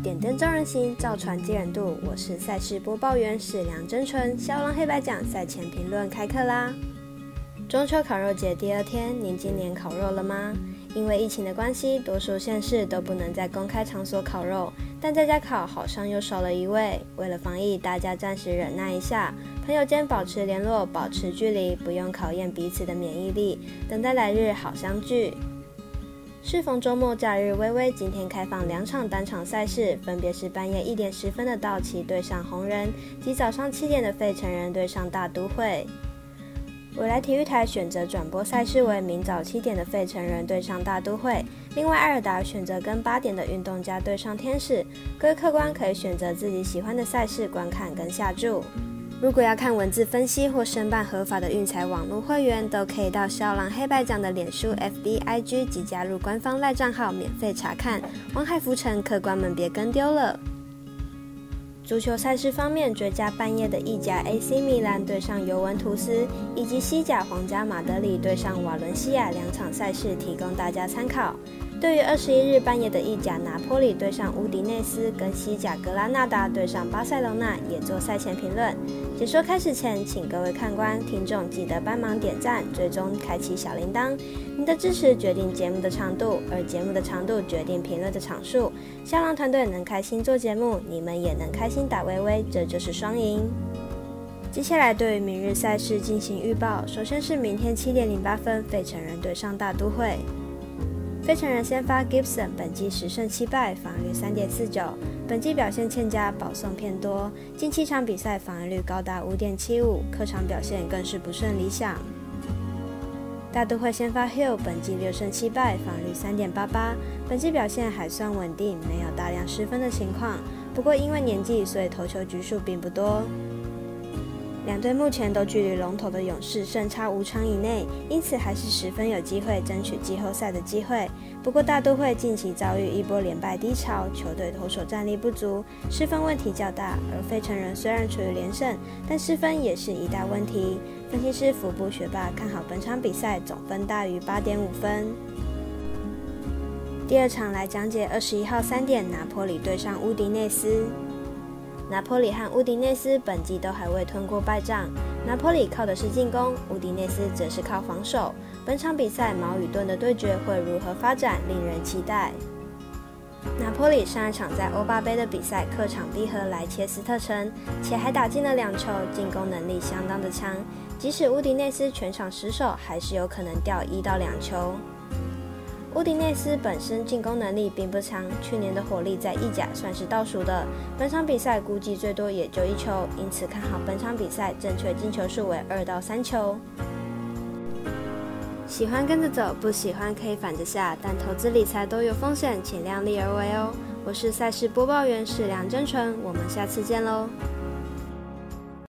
点灯照人行，造船接人度。我是赛事播报员史梁真纯。骁龙黑白奖赛前评论开课啦！中秋烤肉节第二天，您今年烤肉了吗？因为疫情的关系，多数县市都不能在公开场所烤肉，但在家烤好像又少了一位。为了防疫，大家暂时忍耐一下，朋友间保持联络，保持距离，不用考验彼此的免疫力，等待来日好相聚。适逢周末假日，微微今天开放两场单场赛事，分别是半夜一点十分的道奇对上红人，及早上七点的费城人对上大都会。未来体育台选择转播赛事为明早七点的费城人对上大都会，另外艾尔达选择跟八点的运动家对上天使。各位客官可以选择自己喜欢的赛事观看跟下注。如果要看文字分析或申办合法的运财网络会员，都可以到肖郎黑白奖的脸书、FB、IG 及加入官方赖账号免费查看。王海浮沉，客官们别跟丢了。足球赛事方面，追加半夜的意甲 AC 米兰对上尤文图斯，以及西甲皇家马德里对上瓦伦西亚两场赛事，提供大家参考。对于二十一日半夜的意甲拿坡里对上乌迪内斯，跟西甲格拉纳达对上巴塞罗那，也做赛前评论。解说开始前，请各位看官、听众记得帮忙点赞、最终、开启小铃铛。您的支持决定节目的长度，而节目的长度决定评论的场数。香浪团队能开心做节目，你们也能开心打微微，这就是双赢。接下来对于明日赛事进行预报，首先是明天七点零八分，费城人对上大都会。费城人先发 Gibson，本季十胜七败，防御率三点四九。本季表现欠佳，保送偏多，近七场比赛防御率高达五点七五，客场表现更是不甚理想。大都会先发 Hill，本季六胜七败，防御率三点八八，本季表现还算稳定，没有大量失分的情况。不过因为年纪，所以投球局数并不多。两队目前都距离龙头的勇士胜差五场以内，因此还是十分有机会争取季后赛的机会。不过大都会近期遭遇一波连败低潮，球队投手战力不足，失分问题较大。而费城人虽然处于连胜，但失分也是一大问题。分析师福布学霸看好本场比赛总分大于八点五分。第二场来讲解二十一号三点拿坡里对上乌迪内斯。拿坡里和乌迪内斯本季都还未吞过败仗，拿坡里靠的是进攻，乌迪内斯则是靠防守。本场比赛矛与盾的对决会如何发展，令人期待。拿坡里上一场在欧霸杯的比赛客场逼和莱切斯特城，且还打进了两球，进攻能力相当的强。即使乌迪内斯全场失手，还是有可能掉一到两球。乌迪内斯本身进攻能力并不强，去年的火力在意甲算是倒数的。本场比赛估计最多也就一球，因此看好本场比赛正确进球数为二到三球。喜欢跟着走，不喜欢可以反着下，但投资理财都有风险，请量力而为哦。我是赛事播报员史梁真纯，我们下次见喽。